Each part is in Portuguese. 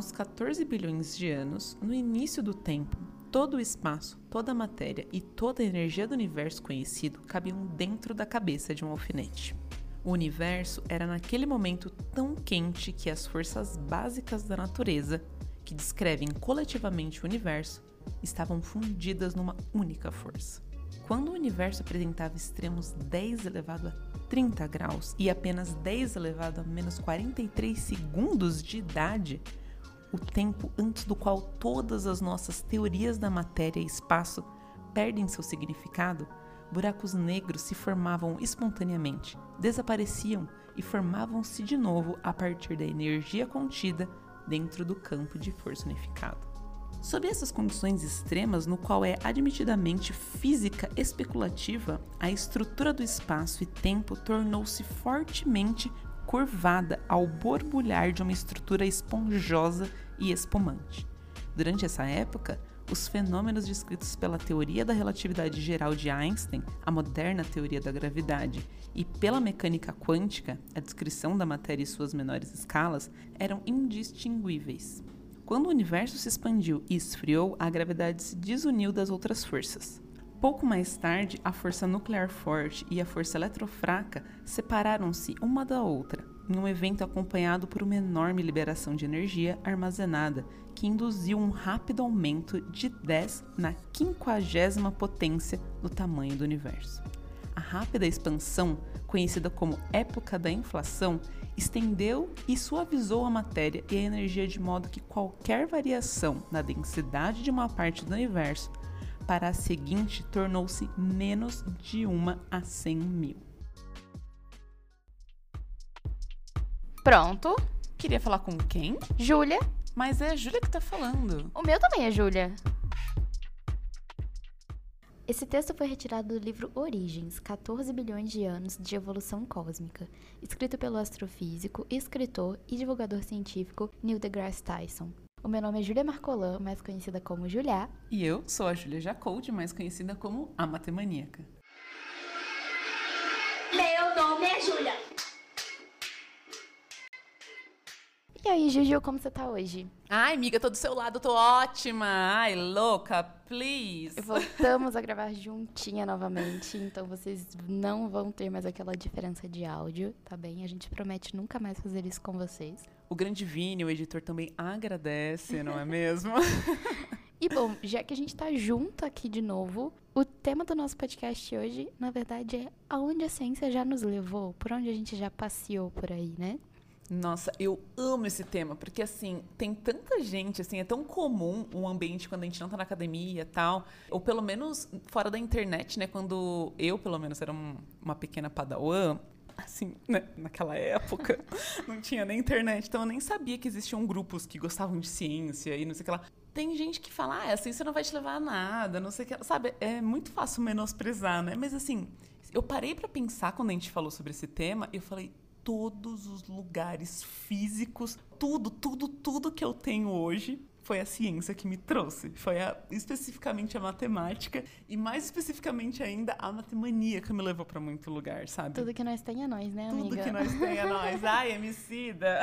Uns 14 bilhões de anos, no início do tempo, todo o espaço, toda a matéria e toda a energia do universo conhecido cabiam dentro da cabeça de um alfinete. O universo era naquele momento tão quente que as forças básicas da natureza, que descrevem coletivamente o universo, estavam fundidas numa única força. Quando o universo apresentava extremos 10 elevado a 30 graus e apenas 10 elevado a menos 43 segundos de idade, o tempo antes do qual todas as nossas teorias da matéria e espaço perdem seu significado, buracos negros se formavam espontaneamente, desapareciam e formavam-se de novo a partir da energia contida dentro do campo de força unificado. Sob essas condições extremas, no qual é admitidamente física especulativa, a estrutura do espaço e tempo tornou-se fortemente curvada ao borbulhar de uma estrutura esponjosa e espumante. Durante essa época, os fenômenos descritos pela teoria da relatividade geral de Einstein, a moderna teoria da gravidade, e pela mecânica quântica, a descrição da matéria e suas menores escalas, eram indistinguíveis. Quando o universo se expandiu e esfriou, a gravidade se desuniu das outras forças. Pouco mais tarde, a força nuclear forte e a força eletrofraca separaram-se uma da outra, em um evento acompanhado por uma enorme liberação de energia armazenada, que induziu um rápido aumento de 10 na quinquagésima potência do tamanho do universo. A rápida expansão, conhecida como época da inflação, estendeu e suavizou a matéria e a energia de modo que qualquer variação na densidade de uma parte do universo para a seguinte tornou-se menos de uma a 100 mil. Pronto. Queria falar com quem? Júlia. Mas é a Júlia que tá falando. O meu também é Júlia. Esse texto foi retirado do livro Origens, 14 bilhões de anos de evolução cósmica, escrito pelo astrofísico, escritor e divulgador científico Neil deGrasse Tyson. O meu nome é Júlia Marcolan, mais conhecida como Julia. E eu sou a Júlia Jacold, mais conhecida como a Matemaníaca. Meu nome é Júlia. E aí, Juju, como você tá hoje? Ai, amiga, tô do seu lado, tô ótima. Ai, louca, please. Voltamos a gravar juntinha novamente, então vocês não vão ter mais aquela diferença de áudio, tá bem? A gente promete nunca mais fazer isso com vocês. O grande Vini, o editor, também agradece, não é mesmo? E bom, já que a gente tá junto aqui de novo, o tema do nosso podcast hoje, na verdade, é aonde a ciência já nos levou, por onde a gente já passeou por aí, né? Nossa, eu amo esse tema, porque assim, tem tanta gente, assim, é tão comum um ambiente quando a gente não tá na academia e tal, ou pelo menos fora da internet, né, quando eu, pelo menos, era um, uma pequena padawan, assim, né, naquela época, não tinha nem internet, então eu nem sabia que existiam grupos que gostavam de ciência e não sei o que lá. Tem gente que fala, ah, a ciência não vai te levar a nada, não sei o que, sabe? É muito fácil menosprezar, né? Mas assim, eu parei para pensar quando a gente falou sobre esse tema, e eu falei, todos os lugares físicos, tudo, tudo, tudo que eu tenho hoje foi a ciência que me trouxe. Foi a, especificamente a matemática e mais especificamente ainda a matemania que me levou para muito lugar, sabe? Tudo que nós tem é nós, né, Tudo amiga? que nós tem é nós. Ai, emicida.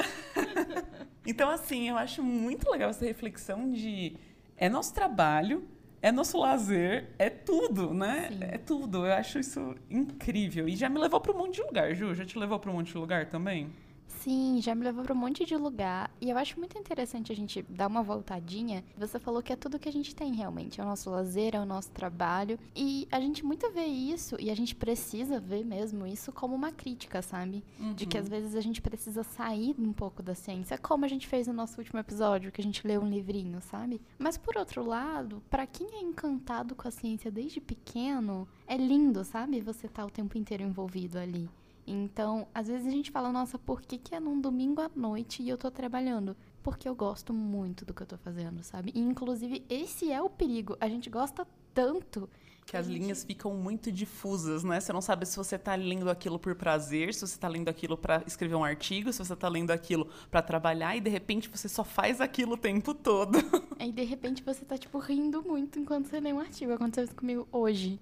então, assim, eu acho muito legal essa reflexão de é nosso trabalho, é nosso lazer, é tudo, né? Sim. É tudo. Eu acho isso incrível. E já me levou para um monte de lugar, Ju. Já te levou para um monte de lugar também? Sim, já me levou para um monte de lugar. E eu acho muito interessante a gente dar uma voltadinha. Você falou que é tudo que a gente tem realmente. É o nosso lazer, é o nosso trabalho. E a gente muito vê isso, e a gente precisa ver mesmo isso como uma crítica, sabe? De que às vezes a gente precisa sair um pouco da ciência, como a gente fez no nosso último episódio, que a gente leu um livrinho, sabe? Mas por outro lado, para quem é encantado com a ciência desde pequeno, é lindo, sabe? Você tá o tempo inteiro envolvido ali. Então, às vezes a gente fala, nossa, por que, que é num domingo à noite e eu tô trabalhando? Porque eu gosto muito do que eu tô fazendo, sabe? E, inclusive, esse é o perigo. A gente gosta tanto. Que as linhas ficam muito difusas, né? Você não sabe se você tá lendo aquilo por prazer, se você tá lendo aquilo para escrever um artigo, se você tá lendo aquilo para trabalhar e de repente você só faz aquilo o tempo todo. Aí, de repente, você tá, tipo, rindo muito enquanto você lê um artigo. Aconteceu isso comigo hoje.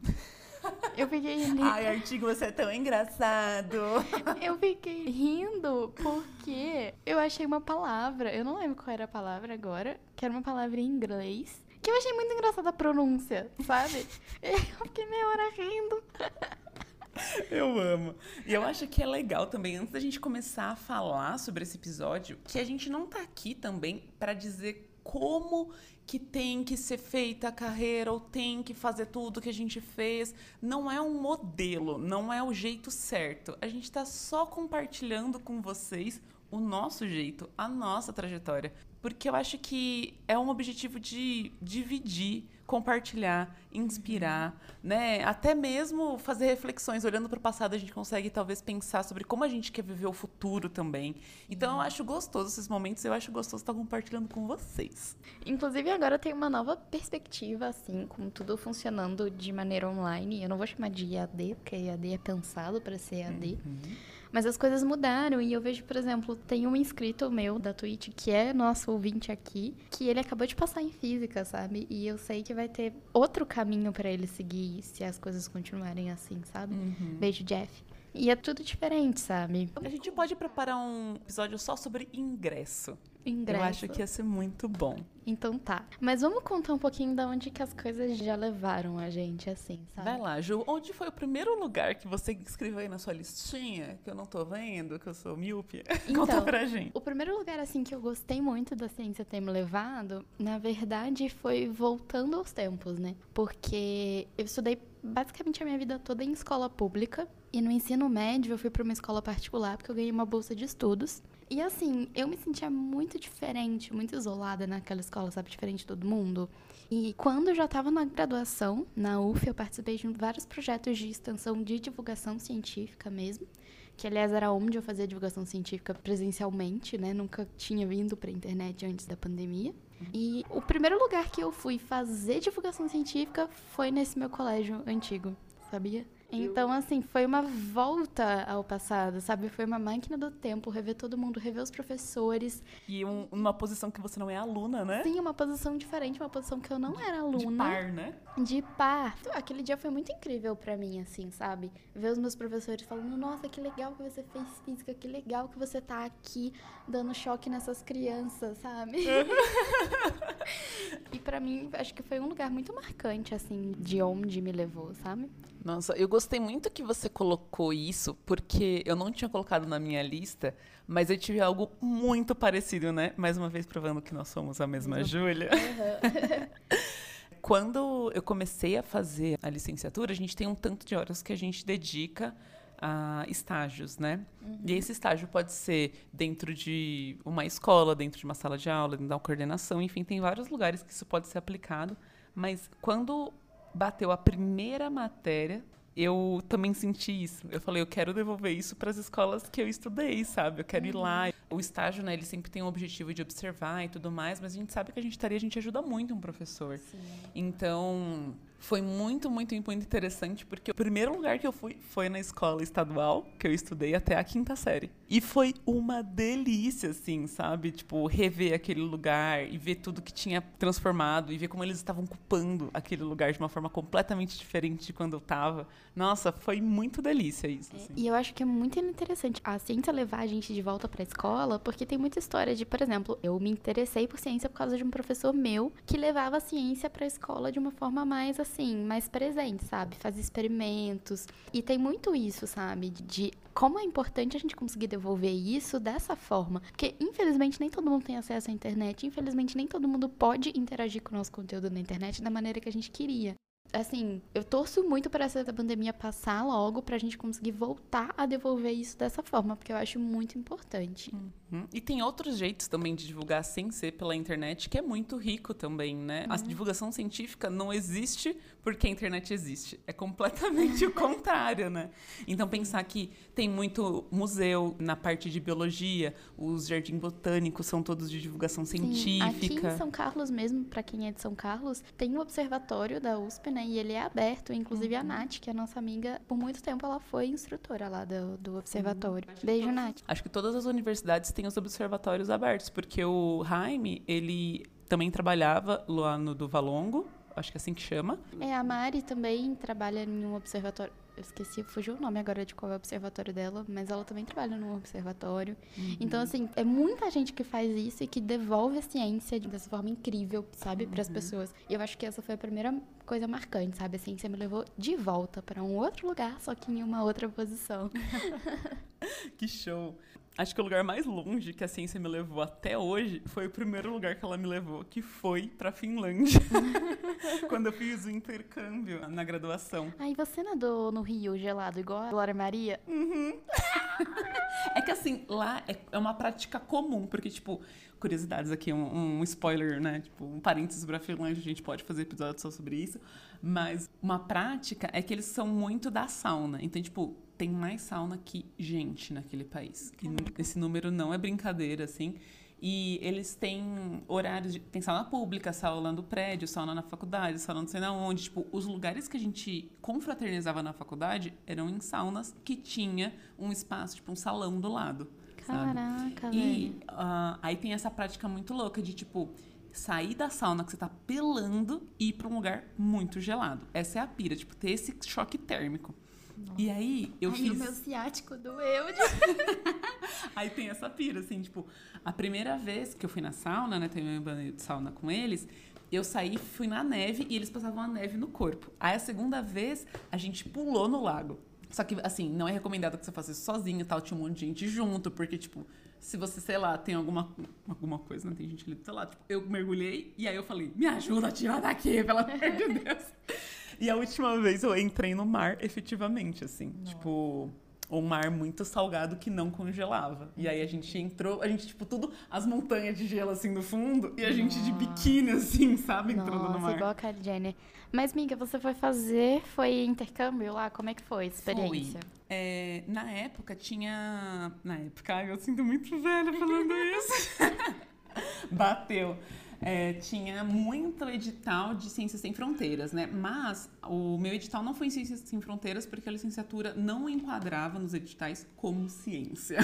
Eu fiquei rindo. Ai, artigo, você é tão engraçado. Eu fiquei rindo porque eu achei uma palavra, eu não lembro qual era a palavra agora, que era uma palavra em inglês, que eu achei muito engraçada a pronúncia, sabe? Eu fiquei meia hora rindo. Eu amo. E eu acho que é legal também, antes da gente começar a falar sobre esse episódio, que a gente não tá aqui também para dizer como que tem que ser feita a carreira ou tem que fazer tudo que a gente fez. Não é um modelo, não é o jeito certo. A gente está só compartilhando com vocês o nosso jeito, a nossa trajetória. Porque eu acho que é um objetivo de dividir compartilhar, inspirar, né? Até mesmo fazer reflexões. Olhando para o passado, a gente consegue talvez pensar sobre como a gente quer viver o futuro também. Então, eu acho gostoso esses momentos. Eu acho gostoso estar compartilhando com vocês. Inclusive, agora tem uma nova perspectiva, assim, com tudo funcionando de maneira online. Eu não vou chamar de EAD, porque EAD é pensado para ser EAD. Uhum. Mas as coisas mudaram e eu vejo, por exemplo, tem um inscrito meu da Twitch que é nosso ouvinte aqui, que ele acabou de passar em física, sabe? E eu sei que vai ter outro caminho para ele seguir se as coisas continuarem assim, sabe? Uhum. Beijo, Jeff. E é tudo diferente, sabe? A gente pode preparar um episódio só sobre ingresso. Ingresso. Eu acho que ia ser muito bom. Então tá. Mas vamos contar um pouquinho da onde que as coisas já levaram a gente, assim, sabe? Vai lá, Ju. Onde foi o primeiro lugar que você escreveu aí na sua listinha, que eu não tô vendo, que eu sou míope? Então, Conta pra gente. O primeiro lugar, assim, que eu gostei muito da ciência ter me levado, na verdade, foi voltando aos tempos, né? Porque eu estudei basicamente a minha vida toda em escola pública. E no ensino médio eu fui para uma escola particular porque eu ganhei uma bolsa de estudos. E assim, eu me sentia muito diferente, muito isolada naquela escola, sabe? Diferente de todo mundo. E quando eu já estava na graduação, na UF, eu participei de vários projetos de extensão de divulgação científica mesmo. Que, aliás, era onde eu fazia divulgação científica presencialmente, né? Nunca tinha vindo para a internet antes da pandemia. E o primeiro lugar que eu fui fazer divulgação científica foi nesse meu colégio antigo, sabia? Então, assim, foi uma volta ao passado, sabe? Foi uma máquina do tempo, rever todo mundo, rever os professores. E um, uma posição que você não é aluna, né? Sim, uma posição diferente, uma posição que eu não era aluna. De par, né? De par. Aquele dia foi muito incrível para mim, assim, sabe? Ver os meus professores falando, nossa, que legal que você fez física, que legal que você tá aqui dando choque nessas crianças, sabe? e para mim, acho que foi um lugar muito marcante, assim, de onde me levou, sabe? Nossa, eu gostei muito que você colocou isso, porque eu não tinha colocado na minha lista, mas eu tive algo muito parecido, né? Mais uma vez provando que nós somos a mesma uhum. Júlia. Uhum. Quando eu comecei a fazer a licenciatura, a gente tem um tanto de horas que a gente dedica a estágios, né? Uhum. E esse estágio pode ser dentro de uma escola, dentro de uma sala de aula, dentro da coordenação, enfim, tem vários lugares que isso pode ser aplicado. Mas quando bateu a primeira matéria, eu também senti isso. Eu falei, eu quero devolver isso para as escolas que eu estudei, sabe? Eu quero uhum. ir lá. O estágio, né, ele sempre tem o objetivo de observar e tudo mais, mas a gente sabe que a gente estaria, a gente ajuda muito um professor. Sim. Então, foi muito, muito, muito interessante, porque o primeiro lugar que eu fui foi na escola estadual, que eu estudei até a quinta série. E foi uma delícia, assim, sabe? Tipo, rever aquele lugar e ver tudo que tinha transformado e ver como eles estavam ocupando aquele lugar de uma forma completamente diferente de quando eu tava. Nossa, foi muito delícia isso. É, assim. e eu acho que é muito interessante a ciência levar a gente de volta pra escola, porque tem muita história de, por exemplo, eu me interessei por ciência por causa de um professor meu que levava a ciência pra escola de uma forma mais assim assim, mais presente, sabe? Fazer experimentos. E tem muito isso, sabe? De como é importante a gente conseguir devolver isso dessa forma. Porque, infelizmente, nem todo mundo tem acesso à internet. Infelizmente, nem todo mundo pode interagir com o nosso conteúdo na internet da maneira que a gente queria assim, eu torço muito para essa pandemia passar logo pra gente conseguir voltar a devolver isso dessa forma, porque eu acho muito importante. Uhum. E tem outros jeitos também de divulgar sem ser pela internet, que é muito rico também, né? Uhum. A divulgação científica não existe porque a internet existe. É completamente o contrário, né? Então pensar que tem muito museu na parte de biologia, os jardins botânicos são todos de divulgação científica. Sim. Aqui em São Carlos mesmo, para quem é de São Carlos, tem o um observatório da USP, né? E ele é aberto. Inclusive uhum. a Nath, que é a nossa amiga, por muito tempo ela foi instrutora lá do, do observatório. Uhum. Beijo, Nath. Acho que todas as universidades têm os observatórios abertos, porque o Jaime, ele também trabalhava lá no do Valongo, acho que é assim que chama. É, a Mari também trabalha em um observatório. Eu esqueci, fugiu o nome agora de qual é o observatório dela, mas ela também trabalha num observatório. Uhum. Então, assim, é muita gente que faz isso e que devolve a ciência dessa forma incrível, sabe, para as Uhum. pessoas. E eu acho que essa foi a primeira coisa marcante, sabe? A ciência me levou de volta para um outro lugar, só que em uma outra posição. Que show! Acho que o lugar mais longe que a ciência me levou até hoje foi o primeiro lugar que ela me levou, que foi pra Finlândia. Quando eu fiz o intercâmbio na graduação. Aí você nadou no rio gelado igual a Glória Maria? É que assim, lá é, é uma prática comum, porque, tipo, curiosidades aqui, um, um spoiler, né? Tipo, um parênteses pra Finlândia, a gente pode fazer episódio só sobre isso. Mas uma prática é que eles são muito da sauna. Então, tipo, tem mais sauna que gente naquele país. E esse número não é brincadeira, assim. E eles têm horários de. Tem sauna pública, sauna do prédio, sauna na faculdade, sauna não sei na onde. Tipo, os lugares que a gente confraternizava na faculdade eram em saunas que tinha um espaço, tipo, um salão do lado. sabe? Caraca, E velho. ah, aí tem essa prática muito louca de, tipo, sair da sauna que você tá pelando e ir pra um lugar muito gelado. Essa é a pira, tipo, ter esse choque térmico. E aí eu Ai, fiz. o meu ciático doeu. De... Aí tem essa pira, assim, tipo, a primeira vez que eu fui na sauna, né, tem meu banho de sauna com eles, eu saí, fui na neve e eles passavam a neve no corpo. Aí a segunda vez, a gente pulou no lago. Só que, assim, não é recomendado que você faça isso sozinho e tal, tinha um monte de gente junto, porque, tipo, se você, sei lá, tem alguma, alguma coisa, né, tem gente ali do seu lado, tipo, eu mergulhei e aí eu falei, me ajuda a tirar daqui, pelo amor de Deus. E a última vez eu entrei no mar, efetivamente, assim, tipo, um mar muito salgado que não congelava. E aí a gente entrou, a gente, tipo, tudo, as montanhas de gelo assim no fundo, e a gente de biquíni, assim, sabe, entrando no Nossa, mar. igual a Kylie Jenner. Mas, Miga, você foi fazer, foi intercâmbio lá? Como é que foi a experiência? É, na época tinha. Na época, ai, eu sinto muito velha falando isso. Bateu. É, tinha muito edital de Ciências Sem Fronteiras, né? Mas o meu edital não foi em Ciências Sem Fronteiras porque a licenciatura não enquadrava nos editais como ciência.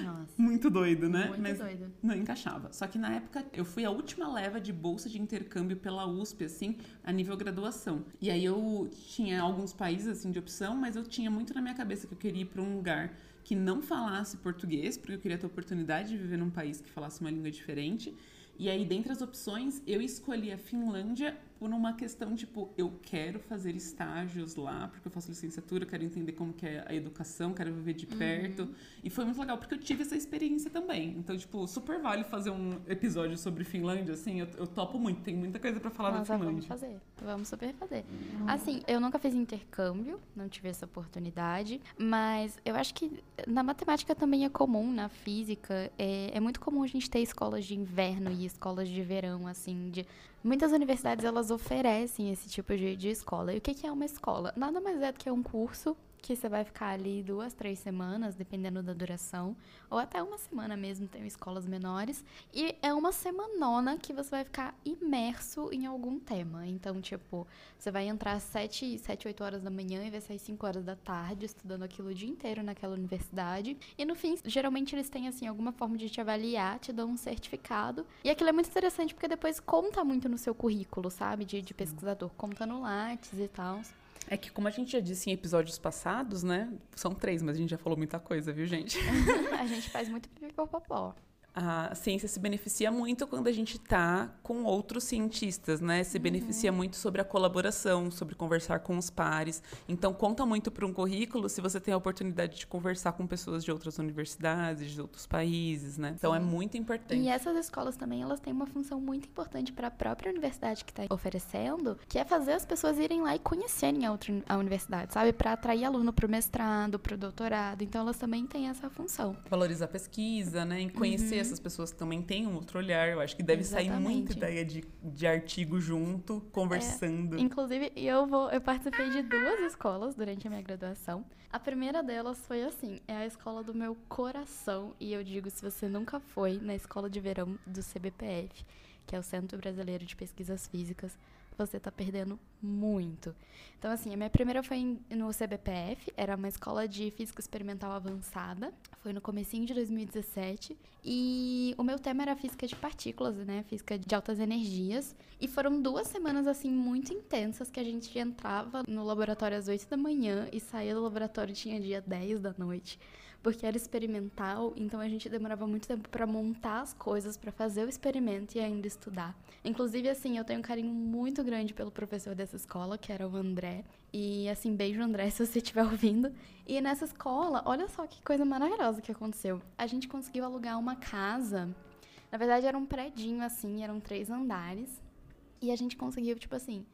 Nossa, Muito doido, né? muito Mas doido. não encaixava. Só que na época eu fui a última leva de bolsa de intercâmbio pela USP, assim, a nível graduação. E aí eu tinha alguns países, assim, de opção, mas eu tinha muito na minha cabeça que eu queria ir para um lugar que não falasse português, porque eu queria ter a oportunidade de viver num país que falasse uma língua diferente. E aí, dentre as opções, eu escolhi a Finlândia por uma questão, tipo, eu quero fazer estágios lá, porque eu faço licenciatura, quero entender como que é a educação, quero viver de perto. E foi muito legal, porque eu tive essa experiência também. Então, tipo, super vale fazer um episódio sobre Finlândia, assim, eu, eu topo muito, tem muita coisa pra falar Nossa, da vamos Finlândia. fazer. Vamos super fazer. Assim, eu nunca fiz intercâmbio, não tive essa oportunidade, mas eu acho que na matemática também é comum, na física, é, é muito comum a gente ter escolas de inverno e escolas de verão, assim, de... Muitas universidades, elas oferecem esse tipo de, de escola. E o que, que é uma escola? Nada mais é do que um curso que você vai ficar ali duas, três semanas, dependendo da duração, ou até uma semana mesmo, tem escolas menores, e é uma semanona que você vai ficar imerso em algum tema. Então, tipo, você vai entrar às 7, 7 8 horas da manhã e vai sair 5 horas da tarde, estudando aquilo o dia inteiro naquela universidade. E no fim, geralmente eles têm, assim, alguma forma de te avaliar, te dão um certificado. E aquilo é muito interessante porque depois conta muito no seu currículo, sabe? De, de pesquisador, conta no Lattes e tal. É que, como a gente já disse em episódios passados, né? São três, mas a gente já falou muita coisa, viu, gente? a gente faz muito pipipopopó. A ciência se beneficia muito quando a gente está com outros cientistas, né? Se beneficia muito sobre a colaboração, sobre conversar com os pares. Então, conta muito para um currículo se você tem a oportunidade de conversar com pessoas de outras universidades, de outros países, né? Então, é muito importante. E essas escolas também, elas têm uma função muito importante para a própria universidade que está oferecendo, que é fazer as pessoas irem lá e conhecerem a outra a universidade, sabe? Para atrair aluno para o mestrado, para o doutorado. Então, elas também têm essa função. Valorizar a pesquisa, né? E conhecer essas pessoas também têm um outro olhar. Eu acho que deve sair muita Exatamente. ideia de, de artigo junto, conversando. Inclusive, eu vou, eu participei de duas escolas durante a minha graduação. A primeira delas foi assim, é a escola do meu coração, e eu digo se você nunca foi na escola de verão do CBPF, que é o Centro Brasileiro de Pesquisas Físicas, você tá perdendo muito. Então, assim, a minha primeira foi no CBPF, era uma escola de física experimental avançada, foi no comecinho de 2017, e o meu tema era física de partículas, né, física de altas energias, e foram duas semanas, assim, muito intensas, que a gente entrava no laboratório às 8 da manhã e saía do laboratório tinha dia 10 da noite porque era experimental, então a gente demorava muito tempo para montar as coisas, para fazer o experimento e ainda estudar. Inclusive, assim, eu tenho um carinho muito grande pelo professor dessa escola, que era o André. E, assim, beijo, André, se você estiver ouvindo. E nessa escola, olha só que coisa maravilhosa que aconteceu. A gente conseguiu alugar uma casa. Na verdade, era um predinho, assim, eram três andares. E a gente conseguiu, tipo assim,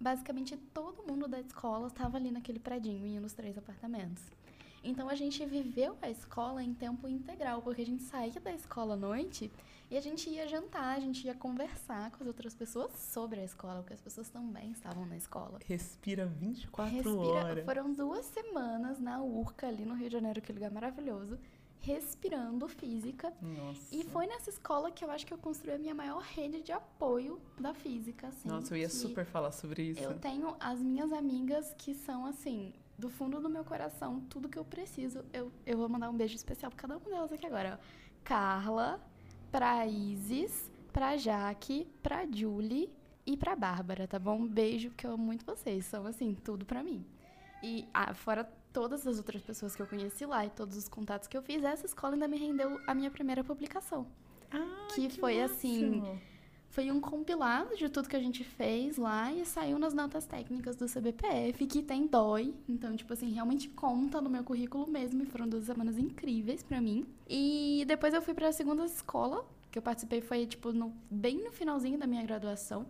basicamente todo mundo da escola estava ali naquele predinho, em um dos três apartamentos. Então a gente viveu a escola em tempo integral, porque a gente saía da escola à noite e a gente ia jantar, a gente ia conversar com as outras pessoas sobre a escola, porque as pessoas também estavam na escola. Respira 24 Respira, horas. Foram duas semanas na URCA, ali no Rio de Janeiro, aquele lugar maravilhoso, respirando física. Nossa. E foi nessa escola que eu acho que eu construí a minha maior rede de apoio da física, assim. Nossa, eu ia que super falar sobre isso. Eu tenho as minhas amigas que são, assim, do fundo do meu coração, tudo que eu preciso. Eu, eu vou mandar um beijo especial pra cada uma delas aqui agora. Ó. Carla, pra Isis, pra Jaque, pra Julie e pra Bárbara, tá bom? Um beijo, que eu amo muito vocês. São, assim, tudo pra mim. E ah, fora todas as outras pessoas que eu conheci lá e todos os contatos que eu fiz, essa escola ainda me rendeu a minha primeira publicação. Ah, que foi, assim, Foi um compilado de tudo que a gente fez lá e saiu nas notas técnicas do CBPF, que tem DOI. Então, tipo assim, realmente conta no meu currículo mesmo. E foram duas semanas incríveis pra mim. E depois eu fui pra segunda escola, que eu participei foi, tipo, no, bem no finalzinho da minha graduação.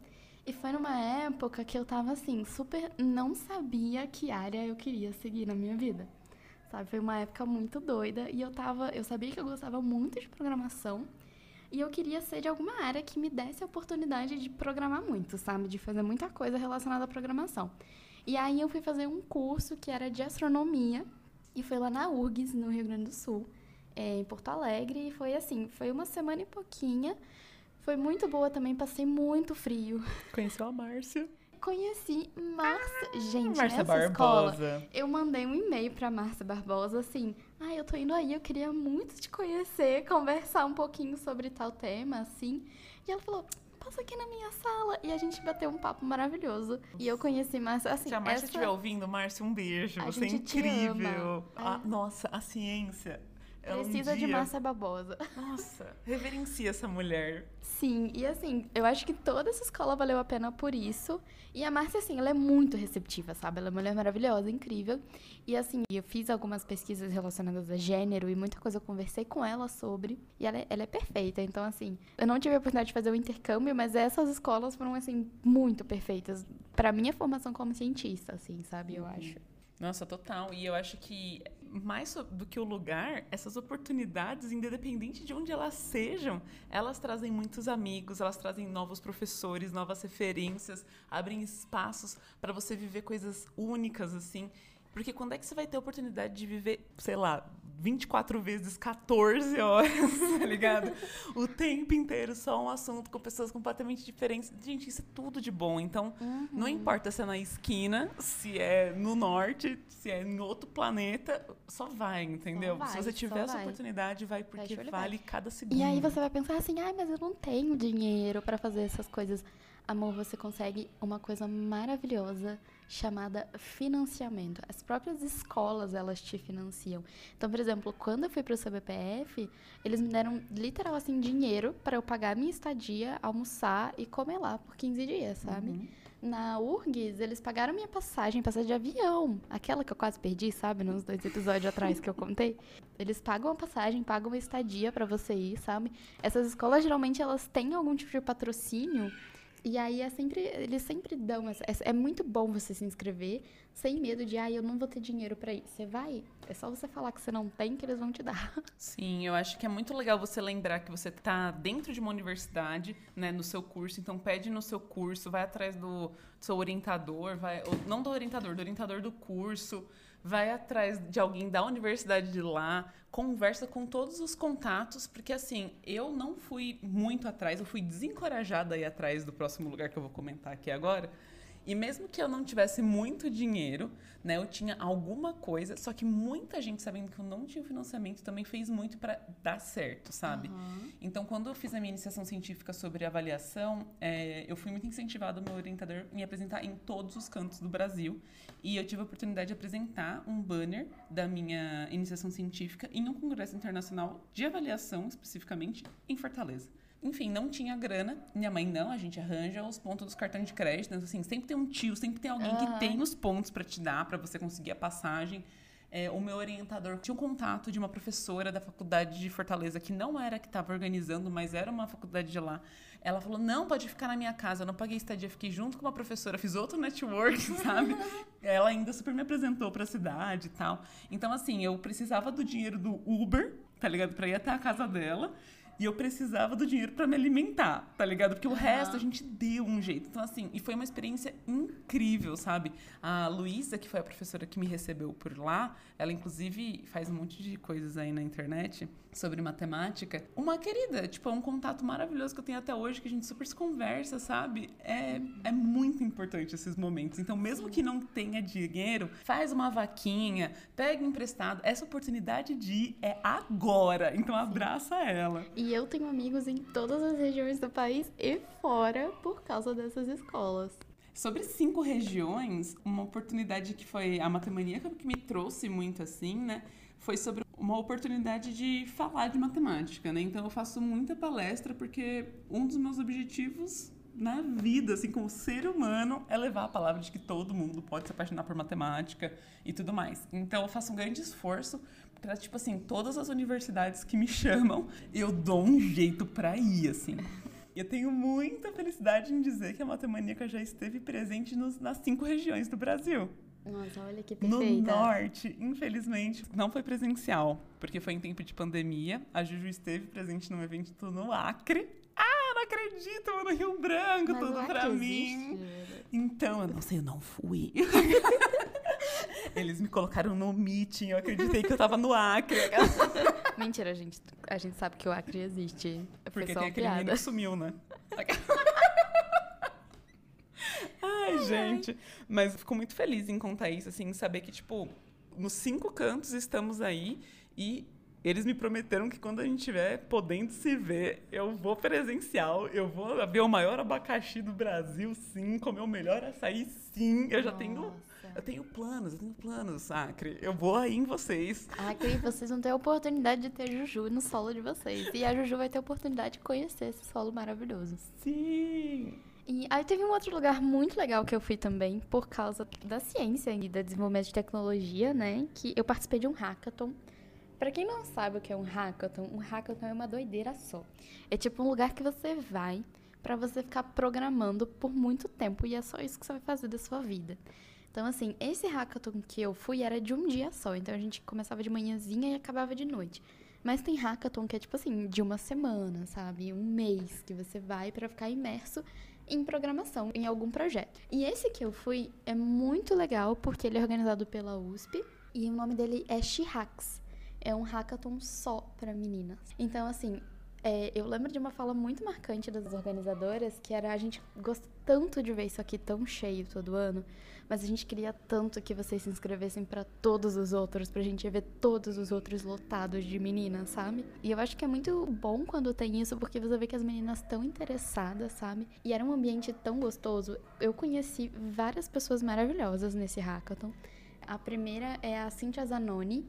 E foi numa época que eu tava assim, super. Não sabia que área eu queria seguir na minha vida. Sabe? Foi uma época muito doida. E eu tava. Eu sabia que eu gostava muito de programação. E eu queria ser de alguma área que me desse a oportunidade de programar muito, sabe? De fazer muita coisa relacionada à programação. E aí eu fui fazer um curso que era de astronomia. E foi lá na URGS, no Rio Grande do Sul, é, em Porto Alegre. E foi assim, foi uma semana e pouquinha. Foi muito boa também, passei muito frio. Conheceu a Márcia. Conheci Márcia. Gente, Márcia nessa escola, Barbosa. eu mandei um e-mail pra Márcia Barbosa assim: Ah, eu tô indo aí, eu queria muito te conhecer, conversar um pouquinho sobre tal tema, assim. E ela falou: Passa aqui na minha sala. E a gente bateu um papo maravilhoso. E eu conheci Márcia, assim. Se a Márcia essa... estiver ouvindo, Márcia, um beijo. A Você é incrível. ama. Ah, É. nossa, a ciência. Um Precisa de dia- Márcia Barbosa. Nossa, reverencia essa mulher. Sim, e assim, eu acho que toda essa escola valeu a pena por isso. E a Márcia, assim, ela é muito receptiva, sabe? Ela é uma mulher maravilhosa, incrível. E assim, eu fiz algumas pesquisas relacionadas a gênero e muita coisa eu conversei com ela sobre. E ela é, ela é perfeita. Então, assim, eu não tive a oportunidade de fazer o intercâmbio, mas essas escolas foram, assim, muito perfeitas pra minha formação como cientista, assim, sabe? Eu acho. Nossa, total. E eu acho que mais do que o lugar, essas oportunidades, independente de onde elas sejam, elas trazem muitos amigos, elas trazem novos professores, novas referências, abrem espaços para você viver coisas únicas assim. Porque quando é que você vai ter a oportunidade de viver, sei lá, 24 vezes 14 horas, tá ligado? o tempo inteiro só um assunto com pessoas completamente diferentes. Gente, isso é tudo de bom. Então, não importa se é na esquina, se é no norte, se é em outro planeta, só vai, entendeu? vai, se você tiver essa vai. oportunidade, vai porque vai. vale cada segundo. E aí você vai pensar assim, ai, mas eu não tenho dinheiro pra fazer essas coisas. Amor, você consegue uma coisa maravilhosa chamada financiamento. As próprias escolas, elas te financiam. Então, por exemplo, quando eu fui pro CBPF, eles me deram literal assim dinheiro pra eu pagar a minha estadia, almoçar e comer lá por 15 dias, sabe? Uhum. Na URGS, eles pagaram minha passagem, passagem de avião. Aquela que eu quase perdi, sabe? Nos dois episódios atrás que eu contei. Eles pagam a passagem, pagam a estadia pra você ir, sabe? Essas escolas, geralmente, elas têm algum tipo de patrocínio. E aí, é sempre, eles sempre dão... Essa, é é muito bom você se inscrever sem medo de, ah, eu não vou ter dinheiro pra ir. Você vai, é só você falar que você não tem que eles vão te dar. Sim, eu acho que é muito legal você lembrar que você está dentro de uma universidade, né, no seu curso, então pede no seu curso, vai atrás do seu orientador, vai, ou- não do orientador, do orientador do curso, vai atrás de alguém da universidade de lá, conversa com todos os contatos, porque assim, eu não fui muito atrás, eu fui desencorajada aí atrás do próximo lugar que eu vou comentar aqui agora. E mesmo que eu não tivesse muito dinheiro, né, eu tinha alguma coisa, só que muita gente sabendo que eu não tinha financiamento também fez muito para dar certo, sabe? Uhum. Então, quando eu fiz a minha iniciação científica sobre avaliação, é, eu fui muito incentivado meu orientador em apresentar em todos os cantos do Brasil. E eu tive a oportunidade de apresentar um banner da minha iniciação científica em um congresso internacional de avaliação, especificamente, em Fortaleza. Enfim, não tinha grana. Minha mãe não, a gente arranja os pontos dos cartões de crédito. Então, assim, sempre tem um tio, sempre tem alguém que tem os pontos para te dar, para você conseguir a passagem. É, o meu orientador tinha um contato de uma professora da faculdade de Fortaleza, que não era que estava organizando, mas era uma faculdade de lá. Ela falou: não, pode ficar na minha casa. Eu não paguei estadia, fiquei junto com uma professora, fiz outro network, sabe? Ela ainda super me apresentou para a cidade e tal. Então, assim, eu precisava do dinheiro do Uber, tá ligado? Para ir até a casa dela. E eu precisava do dinheiro para me alimentar, tá ligado? Porque o uhum. resto a gente deu um jeito. Então, assim, e foi uma experiência incrível, sabe? A Luísa, que foi a professora que me recebeu por lá, ela inclusive faz um monte de coisas aí na internet sobre matemática. Uma querida, tipo, é um contato maravilhoso que eu tenho até hoje, que a gente super se conversa, sabe? É, é muito importante esses momentos. Então, mesmo que não tenha dinheiro, faz uma vaquinha, pega emprestado. Essa oportunidade de ir é agora. Então, abraça ela. E eu tenho amigos em todas as regiões do país e fora por causa dessas escolas. Sobre cinco regiões, uma oportunidade que foi a matemaníaca que me trouxe muito assim, né? Foi sobre uma oportunidade de falar de matemática, né? Então eu faço muita palestra porque um dos meus objetivos na vida, assim, como ser humano, é levar a palavra de que todo mundo pode se apaixonar por matemática e tudo mais. Então eu faço um grande esforço para tipo assim, todas as universidades que me chamam, eu dou um jeito para ir, assim. Eu tenho muita felicidade em dizer que a Matemaníaca já esteve presente nos, nas cinco regiões do Brasil. Nossa, olha que perfeita. No norte, infelizmente, não foi presencial, porque foi em tempo de pandemia. A Juju esteve presente num evento no Acre. Ah, não acredito, no Rio Branco, Mas tudo pra mim. Então, eu não sei, eu não fui. Eles me colocaram no meeting, eu acreditei que eu tava no Acre. Mentira, a gente, a gente sabe que o Acre existe. Foi Porque tem aquele menino que sumiu, né? Ai, gente. Mas fico muito feliz em contar isso, assim, saber que, tipo, nos cinco cantos estamos aí e eles me prometeram que quando a gente estiver podendo se ver, eu vou presencial, eu vou ver o maior abacaxi do Brasil, sim, comer o melhor açaí, sim. Eu já Nossa. tenho. Eu tenho planos, eu tenho planos, Acre. Eu vou aí em vocês. Acre, vocês vão ter a oportunidade de ter Juju no solo de vocês. E a Juju vai ter a oportunidade de conhecer esse solo maravilhoso. Sim! E aí teve um outro lugar muito legal que eu fui também, por causa da ciência e da desenvolvimento de tecnologia, né? Que eu participei de um hackathon para quem não sabe o que é um hackathon, um hackathon é uma doideira só. É tipo um lugar que você vai para você ficar programando por muito tempo e é só isso que você vai fazer da sua vida. Então, assim, esse hackathon que eu fui era de um dia só. Então, a gente começava de manhãzinha e acabava de noite. Mas tem hackathon que é, tipo assim, de uma semana, sabe? Um mês que você vai para ficar imerso em programação, em algum projeto. E esse que eu fui é muito legal porque ele é organizado pela USP e o nome dele é Shihacks é um hackathon só para meninas. Então, assim, é, eu lembro de uma fala muito marcante das organizadoras, que era a gente gosta tanto de ver isso aqui tão cheio todo ano, mas a gente queria tanto que vocês se inscrevessem para todos os outros, pra gente ver todos os outros lotados de meninas, sabe? E eu acho que é muito bom quando tem isso, porque você vê que as meninas estão interessadas, sabe? E era um ambiente tão gostoso. Eu conheci várias pessoas maravilhosas nesse hackathon. A primeira é a Cintia Zanoni,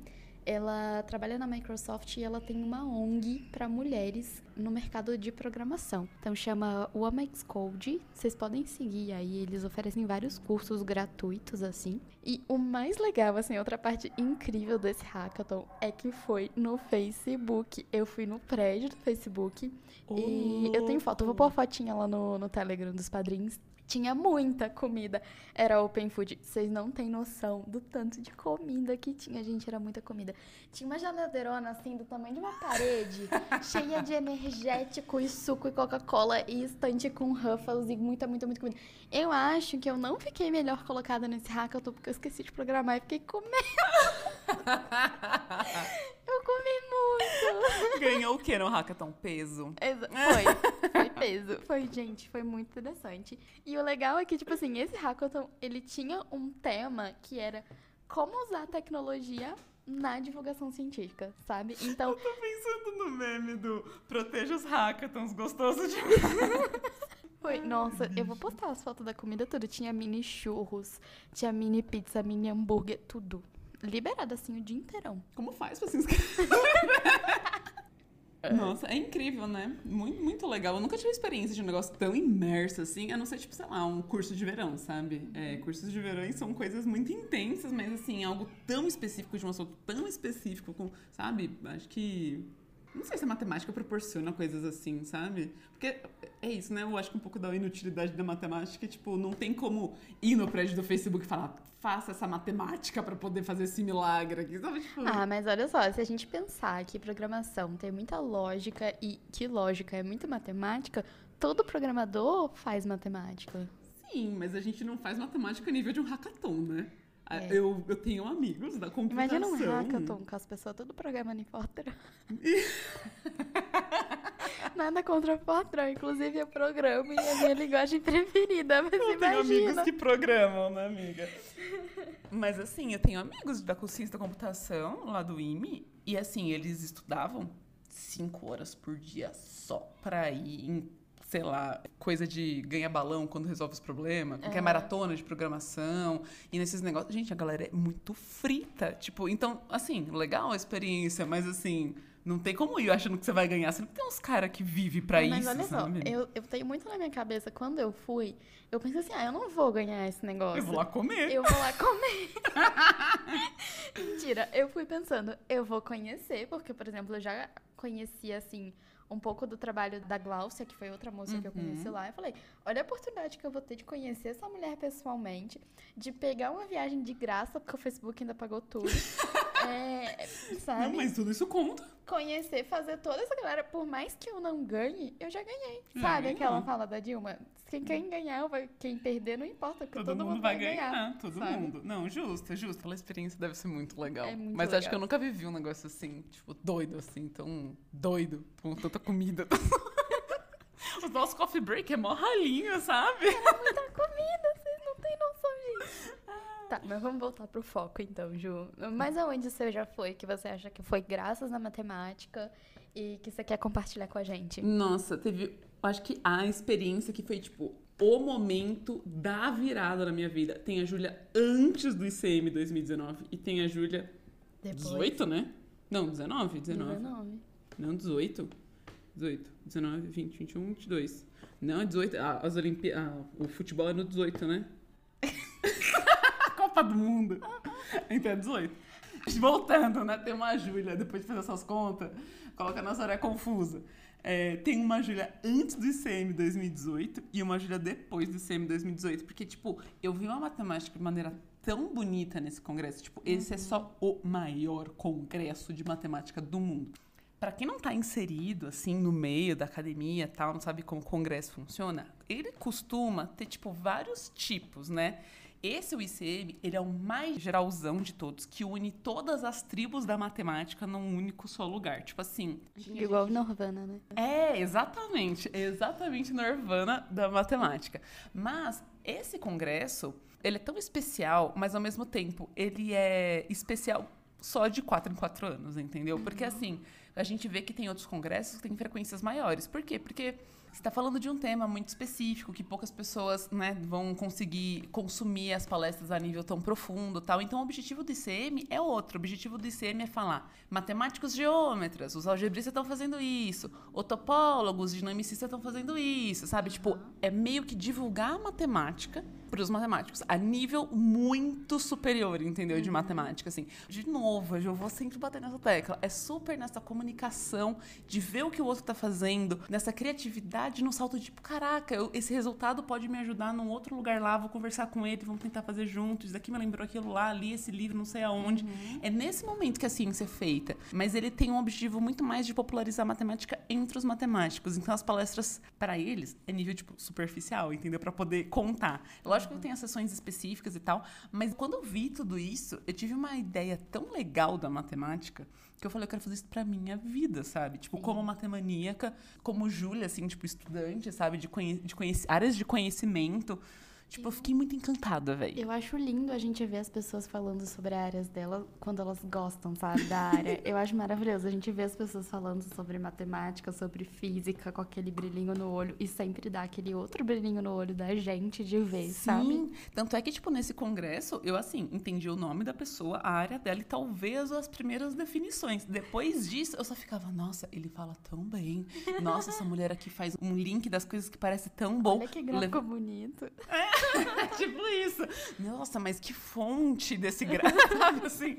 ela trabalha na Microsoft e ela tem uma ONG para mulheres no mercado de programação. Então chama Womex Code. Vocês podem seguir aí, eles oferecem vários cursos gratuitos assim. E o mais legal, assim, outra parte incrível desse hackathon é que foi no Facebook. Eu fui no prédio do Facebook oh. e eu tenho foto, eu vou pôr a fotinha lá no, no Telegram dos padrinhos. Tinha muita comida. Era open food. Vocês não têm noção do tanto de comida que tinha, gente. Era muita comida. Tinha uma geladeirona assim, do tamanho de uma parede, cheia de energético e suco e Coca-Cola e estante com Ruffles e muita, muita, muita comida. Eu acho que eu não fiquei melhor colocada nesse hackathon porque eu esqueci de programar e fiquei comendo. eu comi muito. Ganhou o que no hackathon? Peso. Exa- Foi, foi peso. Foi, gente, foi muito interessante. E o legal é que, tipo assim, esse hackathon, ele tinha um tema que era como usar a tecnologia na divulgação científica, sabe? Então, Tô pensando no meme do Proteja os hackathons, gostoso de foi, nossa, eu vou postar as fotos da comida tudo. Tinha mini churros, tinha mini pizza, mini hambúrguer, tudo. Liberado assim o dia inteirão. Como faz pra se inscrever? Nossa, é incrível, né? Muito, muito legal. Eu nunca tive experiência de um negócio tão imerso assim, a não ser, tipo, sei lá, um curso de verão, sabe? É, cursos de verão são coisas muito intensas, mas assim, algo tão específico de um assunto tão específico, com, sabe? Acho que. Não sei se a matemática proporciona coisas assim, sabe? Porque é isso, né? Eu acho que um pouco da inutilidade da matemática, tipo, não tem como ir no prédio do Facebook e falar, faça essa matemática pra poder fazer esse milagre aqui, sabe? Tipo, Ah, mas olha só, se a gente pensar que programação tem muita lógica e que lógica é muito matemática, todo programador faz matemática. Sim, mas a gente não faz matemática a nível de um hackathon, né? É. Eu, eu tenho amigos da computação. Imagina um hackathon com as pessoas tudo programando em Fortran. Nada contra Fortran, inclusive eu programo e é a minha linguagem preferida, mas Eu tenho imagina. amigos que programam, né, amiga? Mas assim, eu tenho amigos da ciência da computação, lá do IME, e assim, eles estudavam cinco horas por dia só pra ir em, sei lá, coisa de ganhar balão quando resolve os problemas, qualquer É. maratona de programação, e nesses negócios. Gente, a galera é muito frita. Tipo, então, assim, legal a experiência, mas assim. Não tem como ir achando que você vai ganhar. Você não tem uns caras que vivem pra Mas isso, olha só, eu, eu tenho muito na minha cabeça, quando eu fui, eu pensei assim, ah, eu não vou ganhar esse negócio. Eu vou lá comer. Eu vou lá comer. Mentira, eu fui pensando, eu vou conhecer, porque, por exemplo, eu já conhecia, assim, um pouco do trabalho da Gláucia, que foi outra moça que eu Uhum. conheci lá. Eu falei, olha a oportunidade que eu vou ter de conhecer essa mulher pessoalmente, de pegar uma viagem de graça, porque o Facebook ainda pagou tudo. é, sabe? Não, mas tudo isso conta. conhecer, fazer toda essa galera, por mais que eu não ganhe, eu já ganhei. Sabe ganhou. aquela fala da Dilma? Quem, quem ganhar, vai, quem perder, não importa, porque Todo, todo, mundo, vai ganhar, todo sabe? mundo. Não, justo, justo. Aquela experiência deve ser muito legal. É muito Mas acho legal. que eu nunca vivi um negócio assim, tipo, doido, assim, tão doido, com tanta comida. Os nossos coffee break é mó ralinho, sabe? Muita comida, vocês não têm noção disso. Tá, mas vamos voltar pro foco então, Ju. Mas aonde você já foi que você acha que foi graças à matemática e que você quer compartilhar com a gente? Nossa, teve, acho que a experiência que foi, tipo, o momento da virada na minha vida. Tem a Júlia antes do ICM 2019 e tem a Júlia Depois. 18, né? Não, 19, 19. 19. Não, 18. 18, 19, 20, 21, 22. Não, é 18. Ah, as Olimpí... ah, o futebol é no 18, né? Do Mundo. Então é 18. Voltando, né? Tem uma Júlia, depois de fazer essas contas, coloca nossa área confusa. É, tem uma Júlia antes do ICM 2018 e uma Júlia depois do ICM 2018. Porque, tipo, eu vi uma matemática de maneira tão bonita nesse congresso. Tipo, esse é só o maior congresso de matemática do mundo. Pra quem não tá inserido, assim, no meio da academia e tal, não sabe como o congresso funciona, ele costuma ter, tipo, vários tipos, né? Esse, o ICM, ele é o mais geralzão de todos, que une todas as tribos da matemática num único só lugar. Tipo assim, Igual o Norvana, né? é, exatamente. Exatamente Nirvana da matemática. Mas esse congresso, ele é tão especial, mas ao mesmo tempo ele é especial só de quatro em quatro anos, entendeu? Porque assim, a gente vê que tem outros congressos que têm frequências maiores. Por quê? Porque você está falando de um tema muito específico, que poucas pessoas né, vão conseguir consumir as palestras a nível tão profundo tal. Então, o objetivo do ICM é outro. O objetivo do ICM é falar matemáticos geômetras, os algebristas estão fazendo isso, o topólogos, os dinamicistas estão fazendo isso, sabe? Tipo, é meio que divulgar a matemática para os matemáticos a nível muito superior, entendeu? De matemática, assim. De novo, eu vou sempre bater nessa tecla. É super nessa comunicação, de ver o que o outro tá fazendo, nessa criatividade, no salto de tipo, caraca, eu- esse resultado pode me ajudar num outro lugar lá, vou conversar com ele, vamos tentar fazer juntos. Daqui me lembrou aquilo lá, li esse livro, não sei aonde. É nesse momento que a ciência é feita. Mas ele tem um objetivo muito mais de popularizar a matemática entre os matemáticos. Então as palestras, para eles, é nível tipo superficial, entendeu? Para poder contar. Lógico que tem as sessões específicas e tal, mas quando eu vi tudo isso, eu tive uma ideia tão legal da matemática que eu falei, eu quero fazer isso pra minha vida, sabe? Tipo, como matemaníaca, como Júlia, assim, tipo, estudante, sabe? De, conhe de conhec- áreas de conhecimento. Tipo, eu fiquei muito encantada, velho. Eu acho lindo a gente ver as pessoas falando sobre áreas dela quando elas gostam, sabe, da área. Eu acho maravilhoso a gente ver as pessoas falando sobre matemática, sobre física, com aquele brilhinho no olho e sempre dá aquele outro brilhinho no olho da gente de ver, sabe? Sim, tanto é que, tipo, nesse congresso, eu, assim, entendi o nome da pessoa, a área dela e talvez as primeiras definições. Depois disso, eu só ficava, nossa, ele fala tão bem. Nossa, essa mulher aqui faz um link das coisas que parece tão bom. Olha que gráfico bonito. tipo isso. Nossa, mas que fonte desse gráfico, sabe, assim?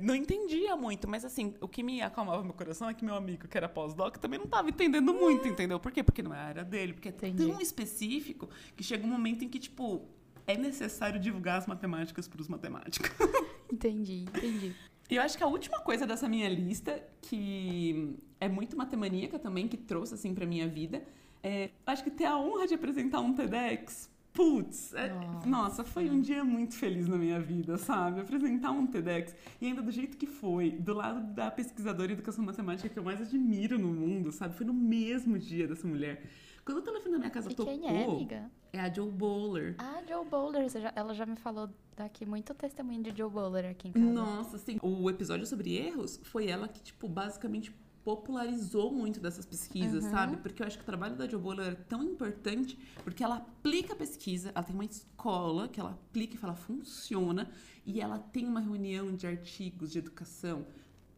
Não entendia muito, mas assim, o que me acalmava meu coração é que meu amigo, que era pós-doc, também não tava entendendo muito, entendeu? Por quê? Porque não é a área dele, porque é Entendi. tão específico que chega um momento em que, tipo, é necessário divulgar as matemáticas para os matemáticos. Entendi, entendi. E eu acho que a última coisa dessa minha lista, que é muito matemaníaca também, que trouxe assim pra minha vida, é, acho que ter a honra de apresentar um TEDx. Putz, é- Nossa. nossa, foi um dia muito feliz na minha vida, sabe? Apresentar um TEDx e ainda do jeito que foi, do lado da pesquisadora em educação matemática que eu mais admiro no mundo, sabe? Foi no mesmo dia dessa mulher. Quando o telefone da minha casa E tocou, quem é, amiga? é a Joe Bowler. Ah, Joe Bowler. já- ela já me falou daqui muito testemunho de Joe Bowler aqui em casa. Nossa, sim. O episódio sobre erros foi ela que, tipo, basicamente popularizou muito dessas pesquisas, Uhum. sabe? Porque eu acho que o trabalho da Jo Boller é tão importante porque ela aplica a pesquisa, ela tem uma escola que ela aplica e fala funciona, e ela tem uma reunião de artigos de educação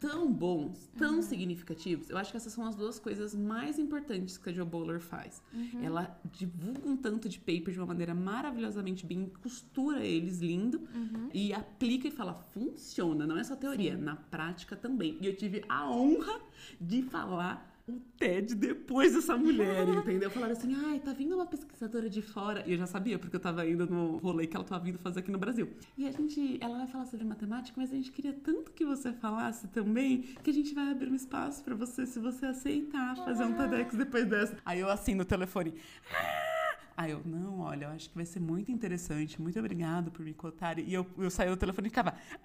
tão bons, tão significativos. Eu acho que essas são as duas coisas mais importantes que a Jo Bowler faz. Ela divulga um tanto de paper de uma maneira maravilhosamente bem, costura eles lindo e aplica e fala, funciona, não é só teoria, na prática também. E eu tive a honra de falar o TED depois dessa mulher, entendeu? Falaram assim, ai, tá vindo uma pesquisadora de fora. E eu já sabia, porque eu tava indo no rolê que ela tava vindo fazer aqui no Brasil. E a gente, ela vai falar sobre matemática, mas a gente queria tanto que você falasse também, que a gente vai abrir um espaço pra você, se você aceitar fazer um TEDx depois dessa. Aí eu assim no telefone, "Ah!" Aí eu, não, olha, eu acho que vai ser muito interessante, muito obrigado por me contarem. E eu, eu saí do telefone e ficava,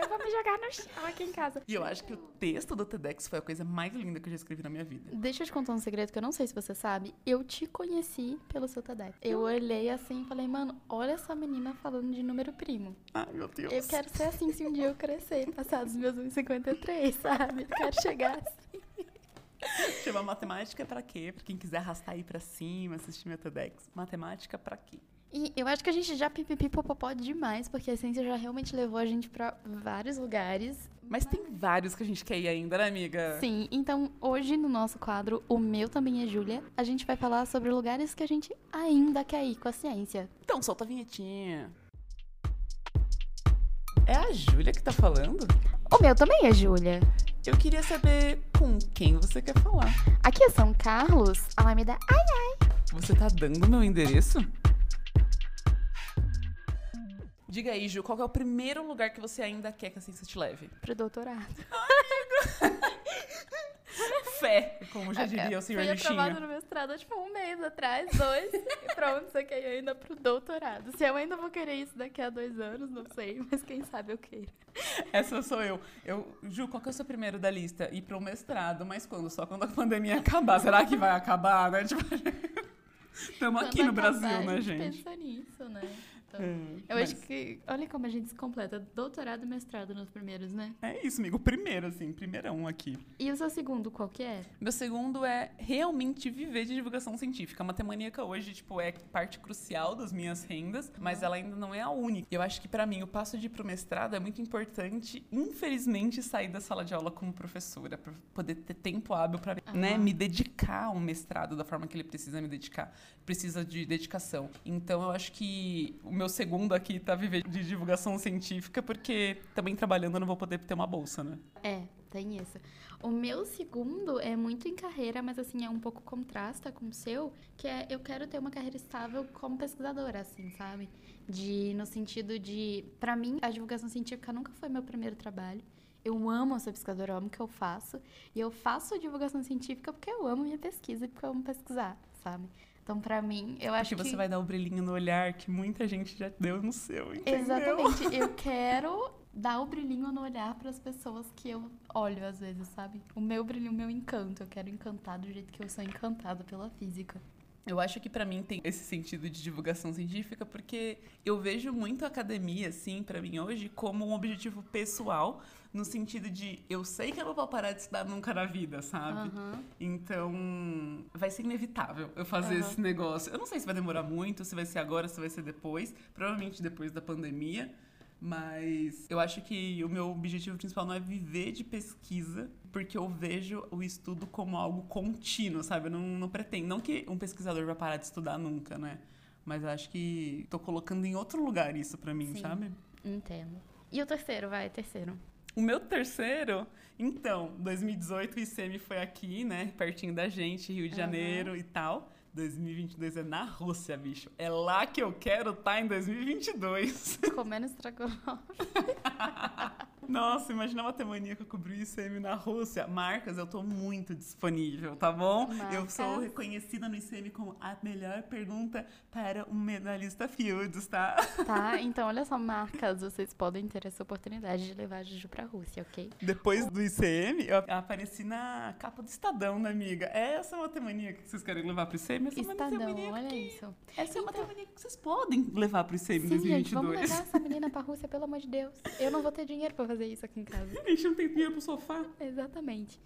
Eu vou me jogar no chão aqui em casa. e eu acho que o texto do TEDx foi a coisa mais linda que eu já escrevi na minha vida. Deixa eu te contar um segredo que eu não sei se você sabe. Eu te conheci pelo seu TEDx. Eu olhei assim e falei, mano, olha essa menina falando de número primo. Ai, meu Deus. Eu quero ser assim se um dia eu crescer, passar dos meus 1,53, sabe? Quero chegar assim. Chama matemática pra quê? Pra quem quiser arrastar aí pra cima, assistir meu TEDx. Matemática pra quê? E eu acho que a gente já pipipipopopó demais, porque a ciência já realmente levou a gente pra vários lugares. Mas tem vários que a gente quer ir ainda, né, amiga? Sim, então hoje no nosso quadro O Meu Também é Júlia, a gente vai falar sobre lugares que a gente ainda quer ir com a ciência. Então, solta a vinhetinha. É a Júlia que tá falando? O meu também é Júlia. Eu queria saber com quem você quer falar. Aqui é São Carlos, Alameda. Ai, Você tá dando meu endereço? Diga aí, Ju, qual que é o primeiro lugar que você ainda quer que a ciência te leve? pro doutorado. Fé, como já diria o senhor Fui aprovada lixinho. no mestrado, tipo, um mês atrás, dois. e você quer ir ainda pro doutorado? Se eu ainda vou querer isso daqui a dois anos, não sei, mas quem sabe eu queira. Essa sou eu. eu. Ju, qual que é o seu primeiro da lista? Ir pro mestrado, mas quando? Só quando a pandemia acabar. Será que vai acabar, né? Tipo, estamos aqui no Brasil, acabar, né, a gente? gente? pensa nisso, né? Então, É, eu mas acho que. Olha como a gente se completa. Doutorado e mestrado nos primeiros, né? É isso, amigo. Primeiro, assim, primeirão aqui. E o seu segundo, qual que é? Meu segundo é realmente viver de divulgação científica. A matemaníaca hoje, tipo, é parte crucial das minhas rendas, mas ela ainda não é a única. Eu acho que pra mim o passo de ir pro mestrado é muito importante, infelizmente, sair da sala de aula como professora, pra poder ter tempo hábil pra, né, Aham. me dedicar ao mestrado da forma que ele precisa me dedicar. Precisa de dedicação. Então eu acho que o meu segundo aqui tá viver de divulgação científica, porque também trabalhando eu não vou poder ter uma bolsa, né? É, tem isso. O meu segundo é muito em carreira, mas assim, é um pouco contrasta com o seu, que é eu quero ter uma carreira estável como pesquisadora, assim, sabe? De, no sentido de, para mim, a divulgação científica nunca foi meu primeiro trabalho. Eu amo ser pesquisadora, eu amo o que eu faço. E eu faço divulgação científica porque eu amo minha pesquisa e porque eu amo pesquisar, sabe? Então, pra mim, eu acho Porque que... você vai dar o brilhinho no olhar que muita gente já deu no seu, entendeu? Exatamente. Eu quero dar o brilhinho no olhar para as pessoas que eu olho às vezes, sabe? O meu brilhinho, o meu encanto. Eu quero encantar do jeito que eu sou encantada pela física. Eu acho que pra mim tem esse sentido de divulgação científica porque eu vejo muito a academia, assim, pra mim hoje, como um objetivo pessoal, no sentido de eu sei que eu não vou parar de estudar nunca na vida, sabe? Aham. Então, vai ser inevitável eu fazer Aham. esse negócio. Eu não sei se vai demorar muito, se vai ser agora, se vai ser depois. Provavelmente depois da pandemia. Mas eu acho que o meu objetivo principal não é viver de pesquisa, porque eu vejo o estudo como algo contínuo, sabe? Eu não, não pretendo. Não que um pesquisador vai parar de estudar nunca, né? Mas eu acho que tô colocando em outro lugar isso pra mim, Sim. sabe? Entendo. E o terceiro, vai, terceiro. O meu terceiro, então, 2018 o ICM foi aqui, né? Pertinho da gente, Rio de. Janeiro e tal. 2022 é na Rússia, bicho. É lá que eu quero estar em 2022. Comendo estrogonofe. Nossa, imagina uma temaninha que eu cobri o ICM na Rússia. Marcas, eu tô muito disponível, tá bom? Eu sou Marcas. reconhecida no ICM como a melhor pergunta para um medalhista Fields, tá? Tá? Então, olha só, marcas, vocês podem ter essa oportunidade de levar a Juju pra Rússia, ok? Depois do ICM, eu apareci na capa do Estadão, né, amiga? Essa é uma temaninha que vocês querem levar pro ICM? Essa é uma Estadão, temaninha olha que- isso. Essa é uma Então- temaninha que vocês podem levar pro ICM Sim, gente, 2022. vamos levar essa menina pra Rússia, pelo amor de Deus. Eu não vou ter dinheiro pra fazer isso aqui em casa. A gente não tem dinheiro pro sofá. Exatamente.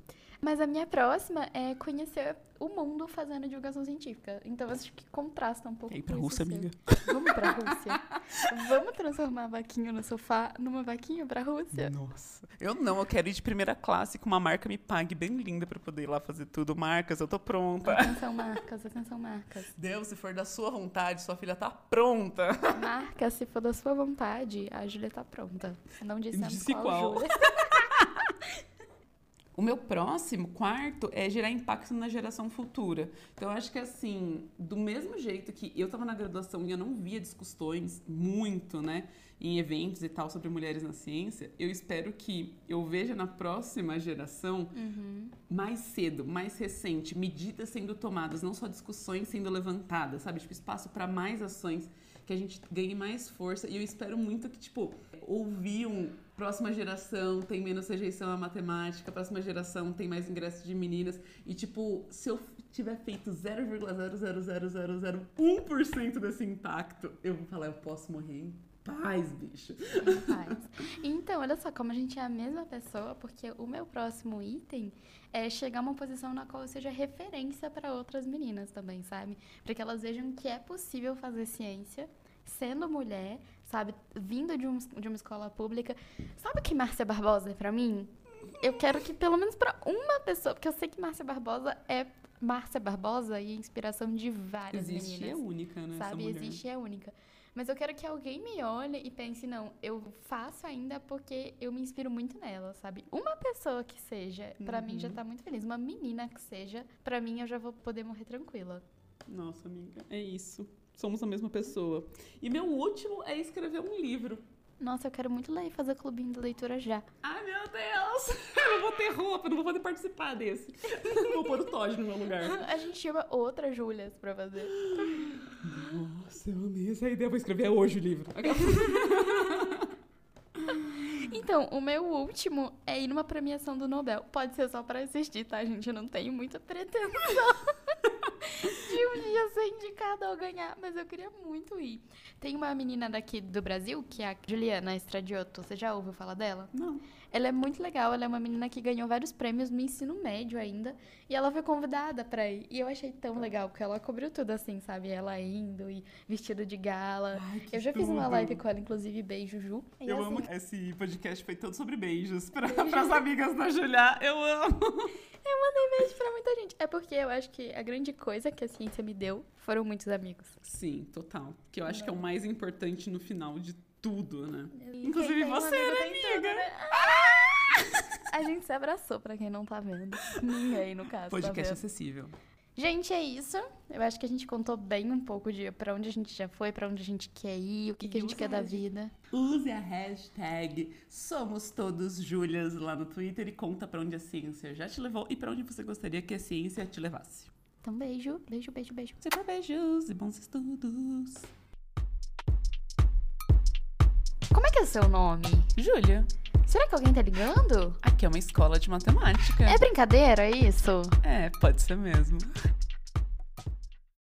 Mas a minha próxima é conhecer o mundo fazendo divulgação científica. Então acho que contrasta um pouco E pra com Rússia, seu. amiga? Vamos pra Rússia? Vamos transformar a vaquinha no sofá numa vaquinha pra Rússia? Nossa. Eu não, eu quero ir de primeira classe com uma marca me pague bem linda pra poder ir lá fazer tudo. Marcas, eu tô pronta. Atenção, marcas, atenção, marcas. Deus, se for da sua vontade, sua filha tá pronta. Marcas, se for da sua vontade, a Júlia tá pronta. Não dissemos Disse qual, qual. Júlia. O meu próximo, quarto, é gerar impacto na geração futura. Então, eu acho que, assim, do mesmo jeito que eu estava na graduação e eu não via discussões muito, né, em eventos e tal sobre mulheres na ciência, eu espero que eu veja na próxima geração mais cedo, mais recente, medidas sendo tomadas, não só discussões sendo levantadas, sabe? Tipo, espaço para mais ações, que a gente ganhe mais força. E eu espero muito que, tipo, ouvir um próxima geração tem menos rejeição à matemática, próxima geração tem mais ingresso de meninas. E, tipo, se eu tiver feito 0,0000001% desse impacto, eu vou falar, eu posso morrer em paz, bicho. Em paz. Então, olha só, como a gente é a mesma pessoa, porque o meu próximo item é chegar a uma posição na qual eu seja referência para outras meninas também, sabe? Para que elas vejam que é possível fazer ciência sendo mulher, sabe? Vindo de, um, de uma escola pública. Sabe o que Márcia Barbosa é para mim? Eu quero que pelo menos para uma pessoa, porque eu sei que Márcia Barbosa é Márcia Barbosa e inspiração de várias Existe é meninas única, né? sabe? Existe e é única. Mas eu quero que alguém me olhe e pense, não, eu faço ainda porque eu me inspiro muito nela, sabe? Uma pessoa que seja, pra mim já Uhum. tá muito feliz. Uma menina que seja, pra mim eu já vou poder morrer tranquila. Nossa, amiga, é isso. Somos a mesma pessoa. E meu último é escrever um livro. Nossa, eu quero muito ler e fazer clubinho de leitura já. Ai, meu Deus! Eu não vou ter roupa, eu não vou poder participar desse. Vou pôr o Todd no meu lugar. A gente chama outra Júlias pra fazer. Nossa, eu amei essa ideia. Vou escrever hoje o livro. Então, o meu último é ir numa premiação do Nobel. Pode ser só pra assistir, tá, gente? Eu não tenho muita pretensão de um dia ser indicada ou ganhar, mas eu queria muito ir. Tem uma menina daqui do Brasil, que é a Juliana Estradioto. Você já ouviu falar dela? Não. Ela é muito legal, ela é uma menina que ganhou vários prêmios no ensino médio ainda. E ela foi convidada pra ir. E eu achei tão legal, porque ela cobriu tudo assim, sabe? Ela indo e vestido de gala. Ai, eu já fiz uma tudo. live com ela, inclusive, beijo, Ju. E Eu assim, amo que esse podcast foi todo sobre beijos. Pra, pras amigas da Julia. Eu amo. Eu mandei beijo pra muita gente. É porque eu acho que a grande coisa que a ciência me deu foram muitos amigos. Sim, total. Que eu acho que é o mais importante no final de tudo, né? E Inclusive um você, amigo né, amiga? né? A gente se abraçou, pra quem não tá vendo. Ninguém, no caso. Podcast tá vendo. acessível. Gente, é isso. Eu acho que a gente contou bem um pouco de pra onde a gente já foi, pra onde a gente quer ir, o que, que a gente quer da a hashtag. vida. Use a hashtag Somos Todos Júlias lá no Twitter e conta pra onde a ciência já te levou e pra onde você gostaria que a ciência te levasse. Então, beijo, beijo, beijo, beijo. Sempre beijos e bons estudos. Como é que é o seu nome? Júlia, Será que alguém tá ligando? aqui é uma escola de matemática. É brincadeira isso? É, pode ser mesmo.